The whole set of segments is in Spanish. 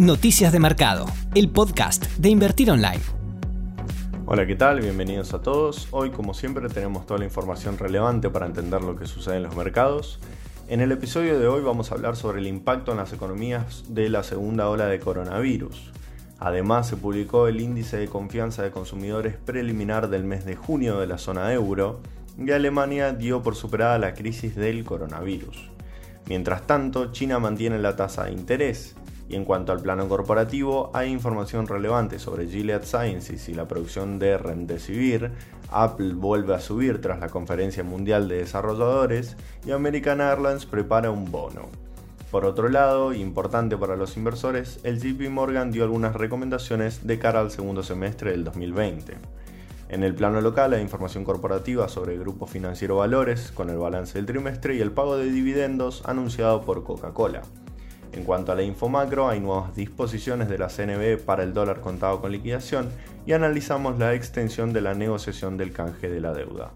Noticias de Mercado, el podcast de Invertir Online. Hola, ¿qué tal? Bienvenidos a todos. Hoy, como siempre, tenemos toda la información relevante para entender lo que sucede en los mercados. En el episodio de hoy vamos a hablar sobre el impacto en las economías de la segunda ola de coronavirus. Además, se publicó el índice de confianza de consumidores preliminar del mes de junio de la zona euro y Alemania dio por superada la crisis del coronavirus. Mientras tanto, China mantiene la tasa de interés y en cuanto al plano corporativo, hay información relevante sobre Gilead Sciences y la producción de Remdesivir. Apple vuelve a subir tras la Conferencia Mundial de Desarrolladores y American Airlines prepara un bono. Por otro lado, importante para los inversores, el JP Morgan dio algunas recomendaciones de cara al segundo semestre del 2020. En el plano local hay información corporativa sobre el Grupo Financiero Valores con el balance del trimestre y el pago de dividendos anunciado por Coca-Cola. En cuanto a la info macro, hay nuevas disposiciones de la CNB para el dólar contado con liquidación y analizamos la extensión de la negociación del canje de la deuda.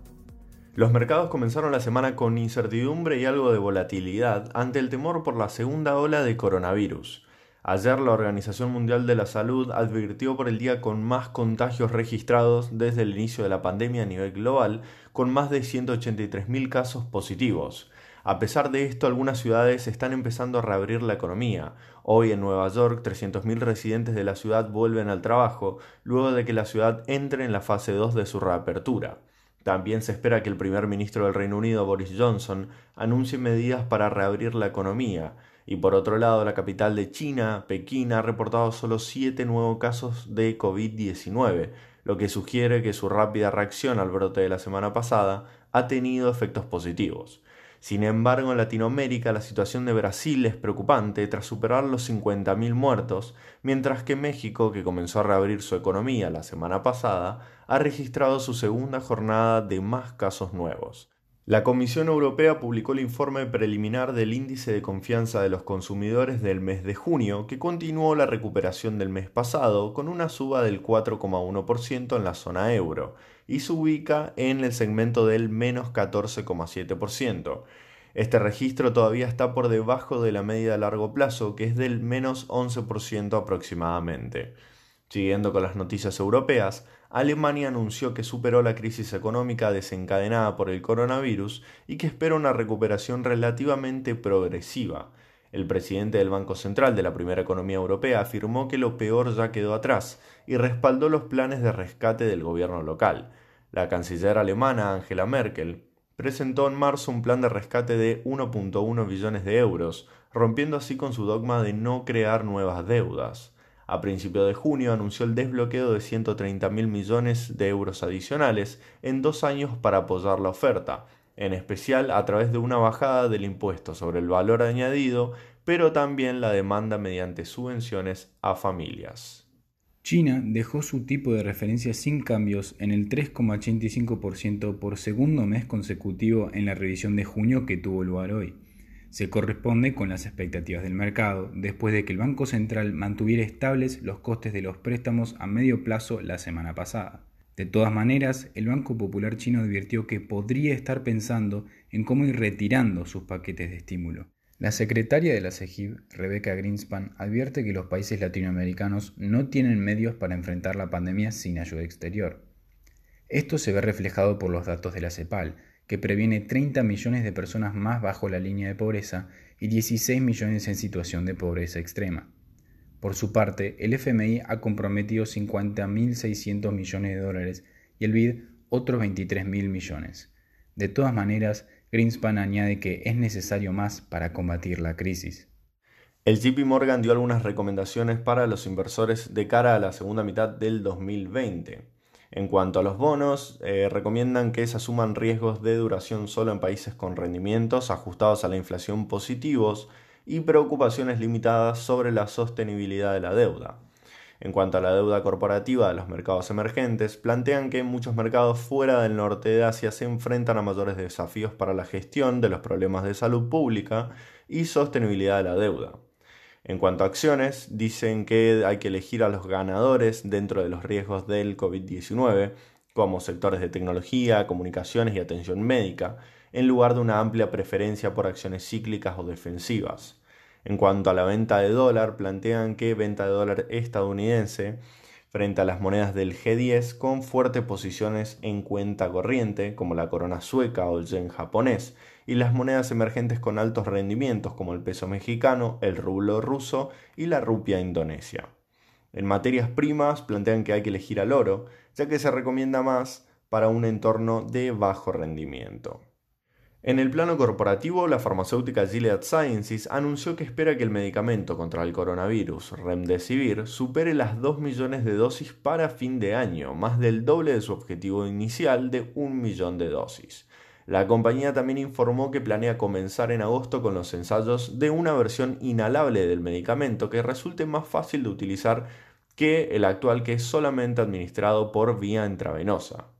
Los mercados comenzaron la semana con incertidumbre y algo de volatilidad ante el temor por la segunda ola de coronavirus. Ayer la Organización Mundial de la Salud advirtió por el día con más contagios registrados desde el inicio de la pandemia a nivel global, con más de 183.000 casos positivos. A pesar de esto, algunas ciudades están empezando a reabrir la economía. Hoy en Nueva York, 300.000 residentes de la ciudad vuelven al trabajo, luego de que la ciudad entre en la fase 2 de su reapertura. También se espera que el primer ministro del Reino Unido, Boris Johnson, anuncie medidas para reabrir la economía. Y por otro lado, la capital de China, Pekín, ha reportado solo 7 nuevos casos de COVID-19, lo que sugiere que su rápida reacción al brote de la semana pasada ha tenido efectos positivos. Sin embargo, en Latinoamérica la situación de Brasil es preocupante tras superar los 50.000 muertos, mientras que México, que comenzó a reabrir su economía la semana pasada, ha registrado su segunda jornada de más casos nuevos. La Comisión Europea publicó el informe preliminar del índice de confianza de los consumidores del mes de junio, que continuó la recuperación del mes pasado con una suba del 4,1% en la zona euro y se ubica en el segmento del menos 14,7%. Este registro todavía está por debajo de la media a largo plazo, que es del menos 11% aproximadamente. Siguiendo con las noticias europeas, Alemania anunció que superó la crisis económica desencadenada por el coronavirus y que espera una recuperación relativamente progresiva. El presidente del Banco Central de la primera economía europea afirmó que lo peor ya quedó atrás y respaldó los planes de rescate del gobierno local. La canciller alemana Angela Merkel presentó en marzo un plan de rescate de 1.1 billones de euros, rompiendo así con su dogma de no crear nuevas deudas. A principios de junio anunció el desbloqueo de 130 mil millones de euros adicionales en dos años para apoyar la oferta, en especial a través de una bajada del impuesto sobre el valor añadido, pero también la demanda mediante subvenciones a familias. China dejó su tipo de referencia sin cambios en el 3,85% por segundo mes consecutivo en la revisión de junio que tuvo lugar hoy se corresponde con las expectativas del mercado, después de que el Banco Central mantuviera estables los costes de los préstamos a medio plazo la semana pasada. De todas maneras, el Banco Popular Chino advirtió que podría estar pensando en cómo ir retirando sus paquetes de estímulo. La secretaria de la CEGIB, Rebecca Greenspan, advierte que los países latinoamericanos no tienen medios para enfrentar la pandemia sin ayuda exterior. Esto se ve reflejado por los datos de la CEPAL, que previene 30 millones de personas más bajo la línea de pobreza y 16 millones en situación de pobreza extrema. Por su parte, el FMI ha comprometido 50.600 millones de dólares y el BID otros 23.000 millones. De todas maneras, Greenspan añade que es necesario más para combatir la crisis. El JP Morgan dio algunas recomendaciones para los inversores de cara a la segunda mitad del 2020. En cuanto a los bonos, eh, recomiendan que se asuman riesgos de duración solo en países con rendimientos ajustados a la inflación positivos y preocupaciones limitadas sobre la sostenibilidad de la deuda. En cuanto a la deuda corporativa de los mercados emergentes, plantean que muchos mercados fuera del norte de Asia se enfrentan a mayores desafíos para la gestión de los problemas de salud pública y sostenibilidad de la deuda. En cuanto a acciones, dicen que hay que elegir a los ganadores dentro de los riesgos del COVID-19, como sectores de tecnología, comunicaciones y atención médica, en lugar de una amplia preferencia por acciones cíclicas o defensivas. En cuanto a la venta de dólar, plantean que venta de dólar estadounidense frente a las monedas del G10 con fuertes posiciones en cuenta corriente, como la corona sueca o el yen japonés, y las monedas emergentes con altos rendimientos, como el peso mexicano, el rublo ruso y la rupia indonesia. En materias primas plantean que hay que elegir al oro, ya que se recomienda más para un entorno de bajo rendimiento. En el plano corporativo, la farmacéutica Gilead Sciences anunció que espera que el medicamento contra el coronavirus, Remdesivir, supere las 2 millones de dosis para fin de año, más del doble de su objetivo inicial de 1 millón de dosis. La compañía también informó que planea comenzar en agosto con los ensayos de una versión inhalable del medicamento que resulte más fácil de utilizar que el actual que es solamente administrado por vía intravenosa.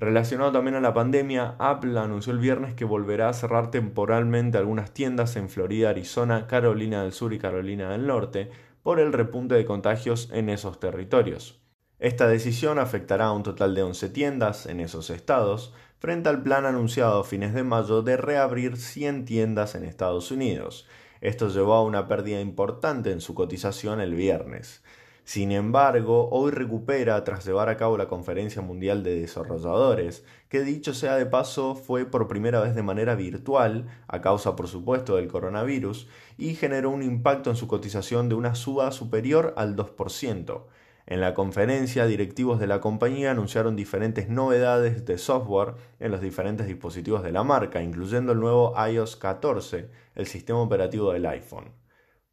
Relacionado también a la pandemia, Apple anunció el viernes que volverá a cerrar temporalmente algunas tiendas en Florida, Arizona, Carolina del Sur y Carolina del Norte por el repunte de contagios en esos territorios. Esta decisión afectará a un total de 11 tiendas en esos estados, frente al plan anunciado a fines de mayo de reabrir 100 tiendas en Estados Unidos. Esto llevó a una pérdida importante en su cotización el viernes. Sin embargo, hoy recupera tras llevar a cabo la Conferencia Mundial de Desarrolladores, que dicho sea de paso fue por primera vez de manera virtual, a causa por supuesto del coronavirus, y generó un impacto en su cotización de una suba superior al 2%. En la conferencia, directivos de la compañía anunciaron diferentes novedades de software en los diferentes dispositivos de la marca, incluyendo el nuevo iOS 14, el sistema operativo del iPhone.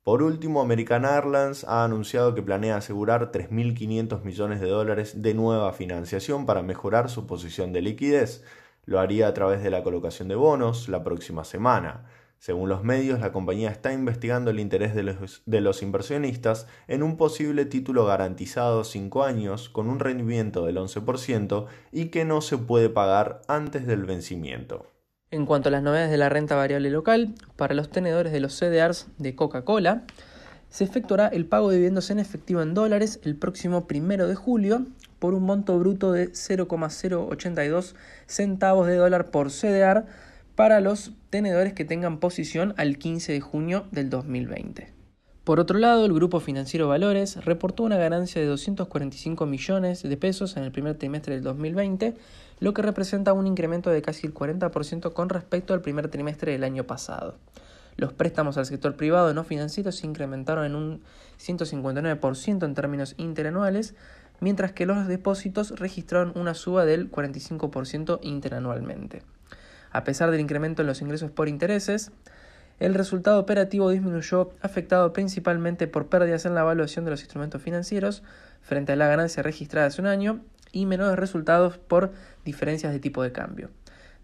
Por último, American Airlines ha anunciado que planea asegurar 3.500 millones de dólares de nueva financiación para mejorar su posición de liquidez. Lo haría a través de la colocación de bonos la próxima semana. Según los medios, la compañía está investigando el interés de los, inversionistas en un posible título garantizado 5 años con un rendimiento del 11% y que no se puede pagar antes del vencimiento. En cuanto a las novedades de la renta variable local, para los tenedores de los CDRs de Coca-Cola, se efectuará el pago de dividendos en efectivo en dólares el próximo primero de julio por un monto bruto de 0,082 centavos de dólar por CDR para los tenedores que tengan posición al 15 de junio del 2020. Por otro lado, el Grupo Financiero Valores reportó una ganancia de 245 millones de pesos en el primer trimestre del 2020, lo que representa un incremento de casi el 40% con respecto al primer trimestre del año pasado. Los préstamos al sector privado no financiero se incrementaron en un 159% en términos interanuales, mientras que los depósitos registraron una suba del 45% interanualmente. A pesar del incremento en los ingresos por intereses, el resultado operativo disminuyó, afectado principalmente por pérdidas en la evaluación de los instrumentos financieros frente a la ganancia registrada hace un año y menores resultados por diferencias de tipo de cambio.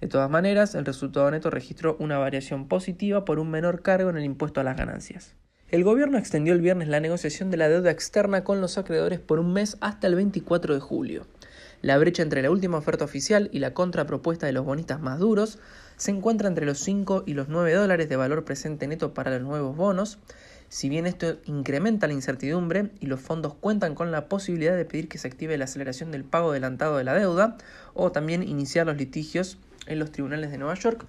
De todas maneras, el resultado neto registró una variación positiva por un menor cargo en el impuesto a las ganancias. El gobierno extendió el viernes la negociación de la deuda externa con los acreedores por un mes hasta el 24 de julio. La brecha entre la última oferta oficial y la contrapropuesta de los bonistas más duros se encuentra entre los 5 y los 9 dólares de valor presente neto para los nuevos bonos. Si bien esto incrementa la incertidumbre y los fondos cuentan con la posibilidad de pedir que se active la aceleración del pago adelantado de la deuda o también iniciar los litigios en los tribunales de Nueva York,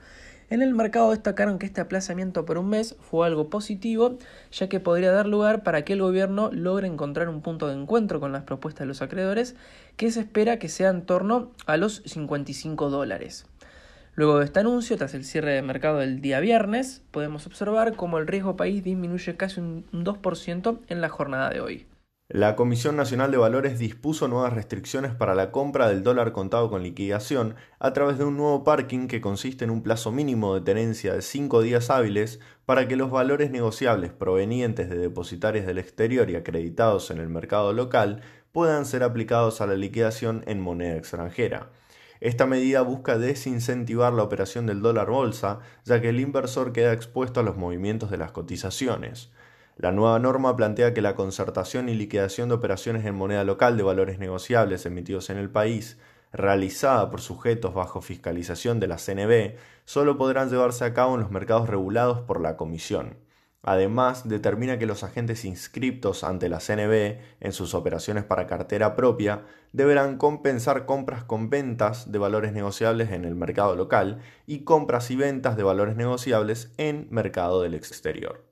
en el mercado destacaron que este aplazamiento por un mes fue algo positivo, ya que podría dar lugar para que el gobierno logre encontrar un punto de encuentro con las propuestas de los acreedores, que se espera que sea en torno a los 55 dólares. Luego de este anuncio, tras el cierre de mercado del día viernes, podemos observar cómo el riesgo país disminuye casi un 2% en la jornada de hoy. La Comisión Nacional de Valores dispuso nuevas restricciones para la compra del dólar contado con liquidación a través de un nuevo parking que consiste en un plazo mínimo de tenencia de 5 días hábiles para que los valores negociables provenientes de depositarios del exterior y acreditados en el mercado local puedan ser aplicados a la liquidación en moneda extranjera. Esta medida busca desincentivar la operación del dólar bolsa, ya que el inversor queda expuesto a los movimientos de las cotizaciones. La nueva norma plantea que la concertación y liquidación de operaciones en moneda local de valores negociables emitidos en el país, realizada por sujetos bajo fiscalización de la CNB, solo podrán llevarse a cabo en los mercados regulados por la Comisión. Además, determina que los agentes inscriptos ante la CNB en sus operaciones para cartera propia deberán compensar compras con ventas de valores negociables en el mercado local y compras y ventas de valores negociables en mercado del exterior.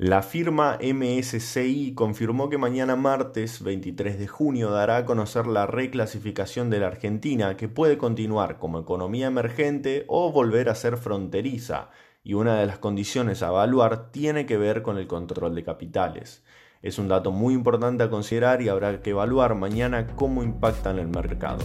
La firma MSCI confirmó que mañana martes 23 de junio dará a conocer la reclasificación de la Argentina, que puede continuar como economía emergente o volver a ser fronteriza, y una de las condiciones a evaluar tiene que ver con el control de capitales. Es un dato muy importante a considerar y habrá que evaluar mañana cómo impacta en el mercado.